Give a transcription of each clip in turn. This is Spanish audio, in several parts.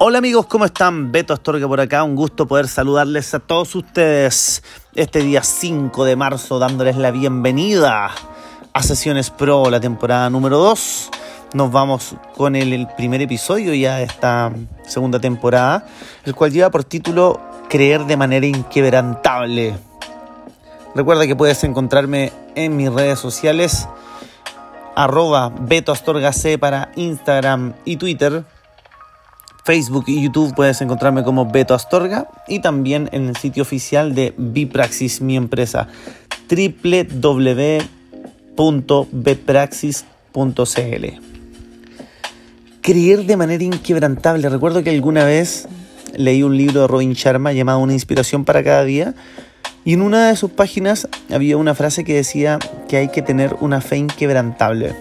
Hola amigos, ¿cómo están? Beto Astorga por acá, un gusto poder saludarles a todos ustedes este día 5 de marzo dándoles la bienvenida a Sesiones Pro, la temporada número 2. Nos vamos con el, primer episodio ya de esta segunda temporada, el cual lleva por título Creer de manera inquebrantable. Recuerda que puedes encontrarme en mis redes sociales arroba Beto Astorga C para Instagram y Twitter Facebook y YouTube puedes encontrarme como Beto Astorga y también en el sitio oficial de Bipraxis, mi empresa, www.bpraxis.cl. Creer de manera inquebrantable. Recuerdo que alguna vez leí un libro de Robin Sharma llamado Una inspiración para cada día y en una de sus páginas había una frase que decía que hay que tener una fe inquebrantable.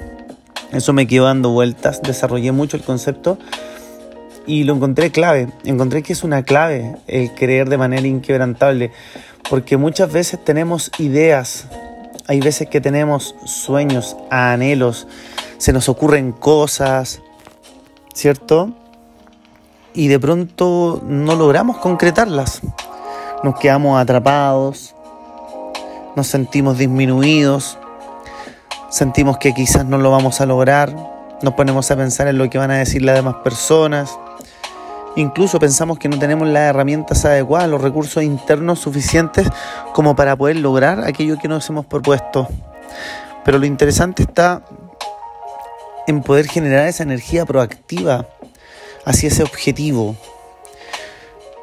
Eso me quedó dando vueltas, desarrollé mucho el concepto y lo encontré clave. Encontré que es una clave el creer de manera inquebrantable, porque muchas veces tenemos ideas, hay veces que tenemos sueños, anhelos, se nos ocurren cosas, ¿cierto? Y de pronto no logramos concretarlas. Nos quedamos atrapados, nos sentimos disminuidos, sentimos que quizás no lo vamos a lograr, nos ponemos a pensar en lo que van a decir las demás personas Incluso pensamos que no tenemos las herramientas adecuadas, los recursos internos suficientes como para poder lograr aquello que nos hemos propuesto. Pero lo interesante está en poder generar esa energía proactiva hacia ese objetivo.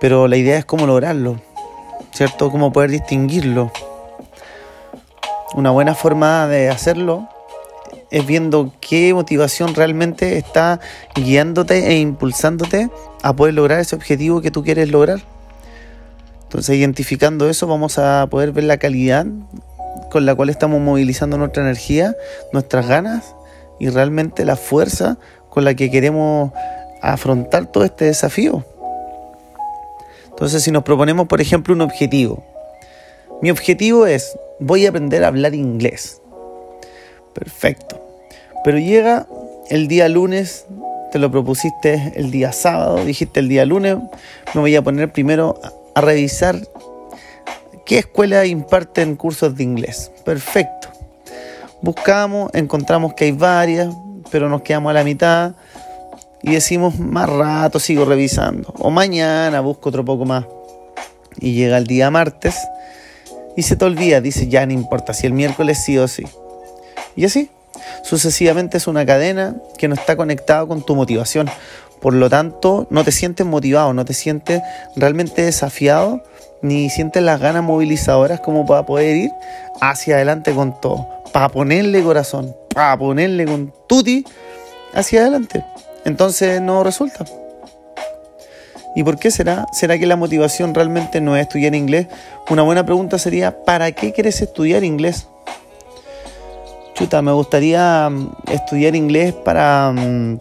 Pero la idea es cómo lograrlo, ¿cierto? Cómo poder distinguirlo. Una buena forma de hacerlo es viendo qué motivación realmente está guiándote e impulsándote a poder lograr ese objetivo que tú quieres lograr. Entonces, identificando eso, vamos a poder ver la calidad con la cual estamos movilizando nuestra energía, nuestras ganas y realmente la fuerza con la que queremos afrontar todo este desafío. Entonces, si nos proponemos, por ejemplo, un objetivo, mi objetivo es, voy a aprender a hablar inglés. Perfecto. Pero llega el día lunes, te lo propusiste el día sábado, dijiste el día lunes, me voy a poner primero a revisar qué escuela imparten cursos de inglés. Perfecto. Buscamos, encontramos que hay varias, pero nos quedamos a la mitad y decimos más rato sigo revisando. O mañana busco otro poco más. Y llega el día martes y se te olvida, dice ya no importa si el miércoles sí o sí. Y así, sucesivamente es una cadena que no está conectada con tu motivación. Por lo tanto, no te sientes motivado, no te sientes realmente desafiado, ni sientes las ganas movilizadoras como para poder ir hacia adelante con todo, para ponerle corazón, para ponerle con tuti hacia adelante. Entonces no resulta. ¿Y por qué será? ¿Será que la motivación realmente no es estudiar inglés? Una buena pregunta sería, ¿para qué quieres estudiar inglés? Chuta, me gustaría mm, estudiar inglés para mm,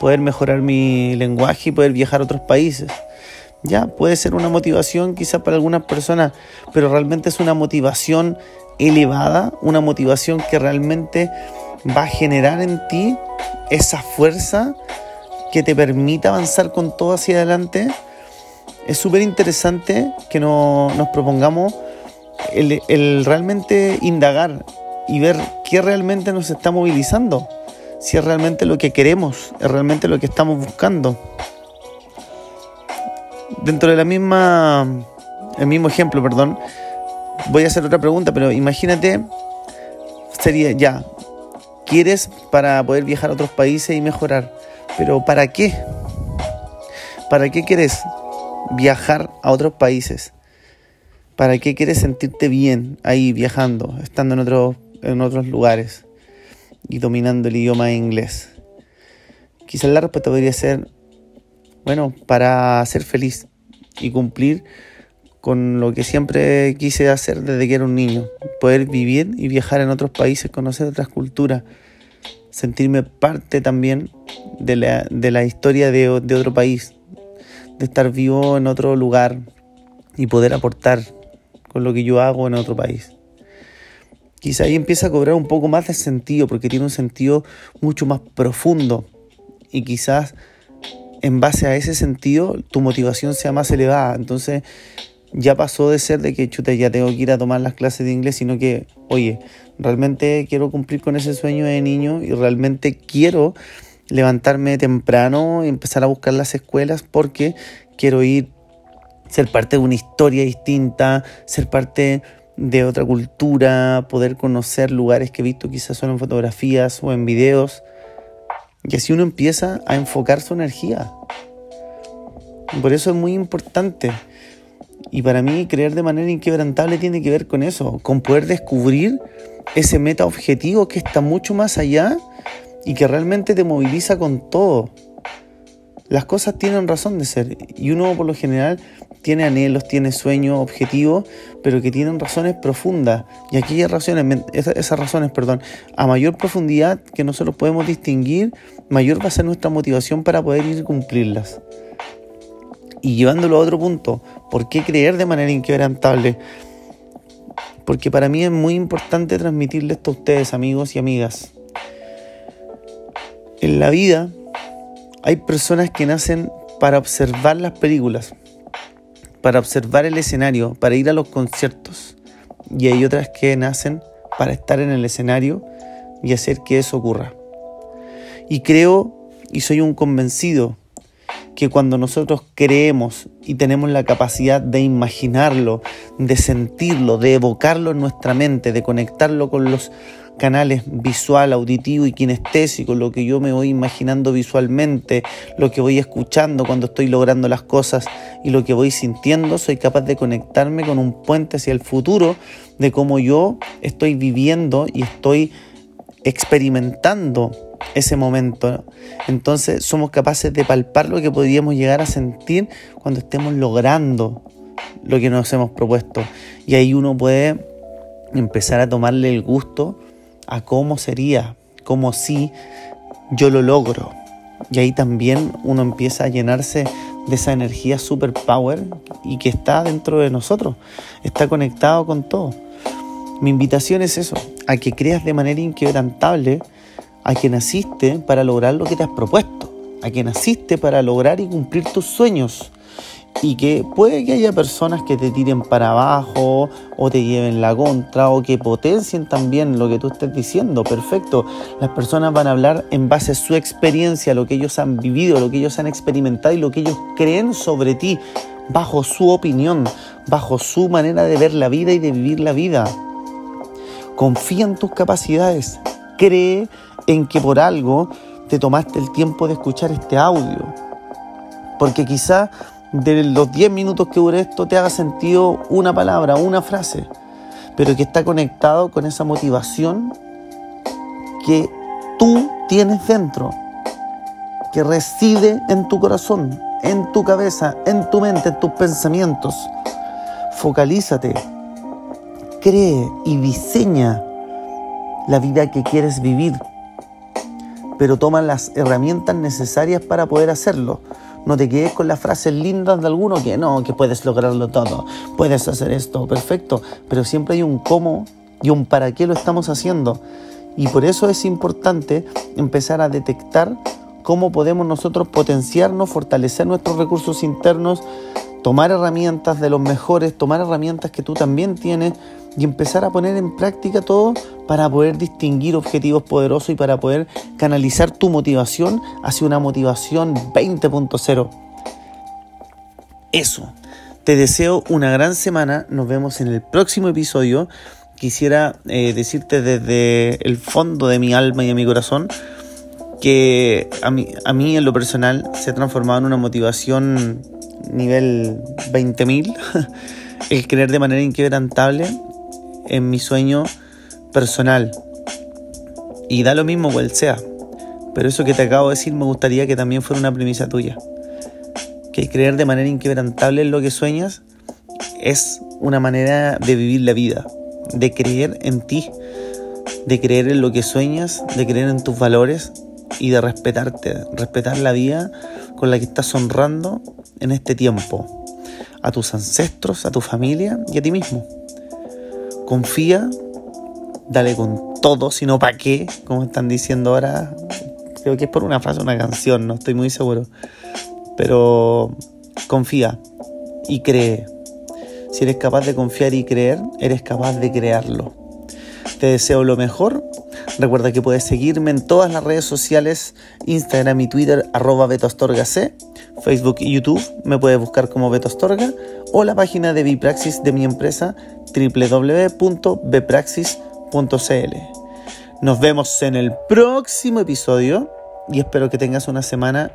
poder mejorar mi lenguaje y poder viajar a otros países. Ya, puede ser una motivación quizá para algunas personas, pero realmente es una motivación elevada, una motivación que realmente va a generar en ti esa fuerza que te permita avanzar con todo hacia adelante. Es súper interesante que no, nos propongamos el, el realmente indagar y ver qué realmente nos está movilizando, si es realmente lo que queremos, es realmente lo que estamos buscando. Dentro de la misma, el mismo ejemplo, perdón, voy a hacer otra pregunta, pero imagínate, sería ya, quieres para poder viajar a otros países y mejorar, pero ¿para qué? ¿Para qué quieres viajar a otros países? ¿Para qué quieres sentirte bien ahí viajando, estando en otros en otros lugares y dominando el idioma inglés? Quizás la respuesta podría ser, bueno, para ser feliz y cumplir con lo que siempre quise hacer desde que era un niño, poder vivir y viajar en otros países, conocer otras culturas, sentirme parte también de la, de la historia de, de otro país, de estar vivo en otro lugar y poder aportar con lo que yo hago en otro país quizá ahí empieza a cobrar un poco más de sentido, porque tiene un sentido mucho más profundo. Y quizás en base a ese sentido tu motivación sea más elevada. Entonces ya pasó de ser de que chuta, ya tengo que ir a tomar las clases de inglés, sino que, oye, realmente quiero cumplir con ese sueño de niño y realmente quiero levantarme temprano y empezar a buscar las escuelas porque quiero ir, ser parte de una historia distinta, ser parte de otra cultura, poder conocer lugares que he visto quizás solo en fotografías o en videos. Y así uno empieza a enfocar su energía. Por eso es muy importante. Y para mí creer de manera inquebrantable tiene que ver con eso, con poder descubrir ese meta objetivo que está mucho más allá y que realmente te moviliza con todo. Las cosas tienen razón de ser y uno por lo general tiene anhelos, tiene sueños, objetivos, pero que tienen razones profundas. Y aquellas razones, esas razones, perdón, a mayor profundidad que nosotros podemos distinguir, mayor va a ser nuestra motivación para poder ir a cumplirlas. Y llevándolo a otro punto, ¿por qué creer de manera inquebrantable? Porque para mí es muy importante transmitirle esto a ustedes, amigos y amigas. En la vida hay personas que nacen para observar las películas, para observar el escenario, para ir a los conciertos. Y hay otras que nacen para estar en el escenario y hacer que eso ocurra. Y creo y soy un convencido que cuando nosotros creemos y tenemos la capacidad de imaginarlo, de sentirlo, de evocarlo en nuestra mente, de conectarlo con los canales visual, auditivo y kinestésico, lo que yo me voy imaginando visualmente, lo que voy escuchando cuando estoy logrando las cosas y lo que voy sintiendo, soy capaz de conectarme con un puente hacia el futuro de cómo yo estoy viviendo y estoy experimentando ese momento. Entonces somos capaces de palpar lo que podríamos llegar a sentir cuando estemos logrando lo que nos hemos propuesto. Y ahí uno puede empezar a tomarle el gusto a cómo sería, como si yo lo logro. Y ahí también uno empieza a llenarse de esa energía superpower y que está dentro de nosotros, está conectado con todo. Mi invitación es eso, a que creas de manera inquebrantable a que naciste para lograr lo que te has propuesto, a que naciste para lograr y cumplir tus sueños y que puede que haya personas que te tiren para abajo o te lleven la contra o que potencien también lo que tú estés diciendo. Perfecto. Las personas van a hablar en base a su experiencia, lo que ellos han vivido, lo que ellos han experimentado y lo que ellos creen sobre ti, bajo su opinión, bajo su manera de ver la vida y de vivir la vida. Confía en tus capacidades. Cree en que por algo te tomaste el tiempo de escuchar este audio. Porque quizá de los 10 minutos que dure esto te haga sentido una palabra, una frase, pero que está conectado con esa motivación que tú tienes dentro, que reside en tu corazón, en tu cabeza, en tu mente, en tus pensamientos. Focalízate, cree y diseña la vida que quieres vivir, pero toma las herramientas necesarias para poder hacerlo no te quedes con las frases lindas de alguno que no, que puedes lograrlo todo, puedes hacer esto, perfecto, pero siempre hay un cómo y un para qué lo estamos haciendo. Y por eso es importante empezar a detectar cómo podemos nosotros potenciarnos, fortalecer nuestros recursos internos, tomar herramientas de los mejores, tomar herramientas que tú también tienes y empezar a poner en práctica todo para poder distinguir objetivos poderosos y para poder canalizar tu motivación hacia una motivación 20.0. Eso. Te deseo una gran semana. Nos vemos en el próximo episodio. Quisiera eh, decirte desde el fondo de mi alma y de mi corazón que a mí, a mí en lo personal se ha transformado en una motivación nivel 20.000 el creer de manera inquebrantable en mi sueño personal. Y da lo mismo cual sea. Pero eso que te acabo de decir me gustaría que también fuera una premisa tuya. Que creer de manera inquebrantable en lo que sueñas es una manera de vivir la vida, de creer en ti, de creer en lo que sueñas, de creer en tus valores. Y de respetarte, respetar la vida con la que estás honrando en este tiempo, a tus ancestros, a tu familia y a ti mismo confía, dale con todo, si no, ¿para qué? Como están diciendo ahora. Creo que es por una frase, una canción, no estoy muy seguro. Pero confía y cree. Si eres capaz de confiar y creer, eres capaz de crearlo. Te deseo lo mejor. Recuerda que puedes seguirme en todas las redes sociales, Instagram y Twitter, arroba betostorgac, Facebook y YouTube, me puedes buscar como Betostorga, o la página de Bipraxis de mi empresa, www.bpraxis.cl. Nos vemos en el próximo episodio y espero que tengas una semana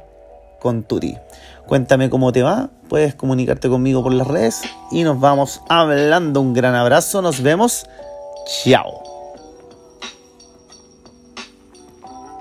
con Turi. Cuéntame cómo te va, puedes comunicarte conmigo por las redes y nos vamos hablando. Un gran abrazo, nos vemos. Chao.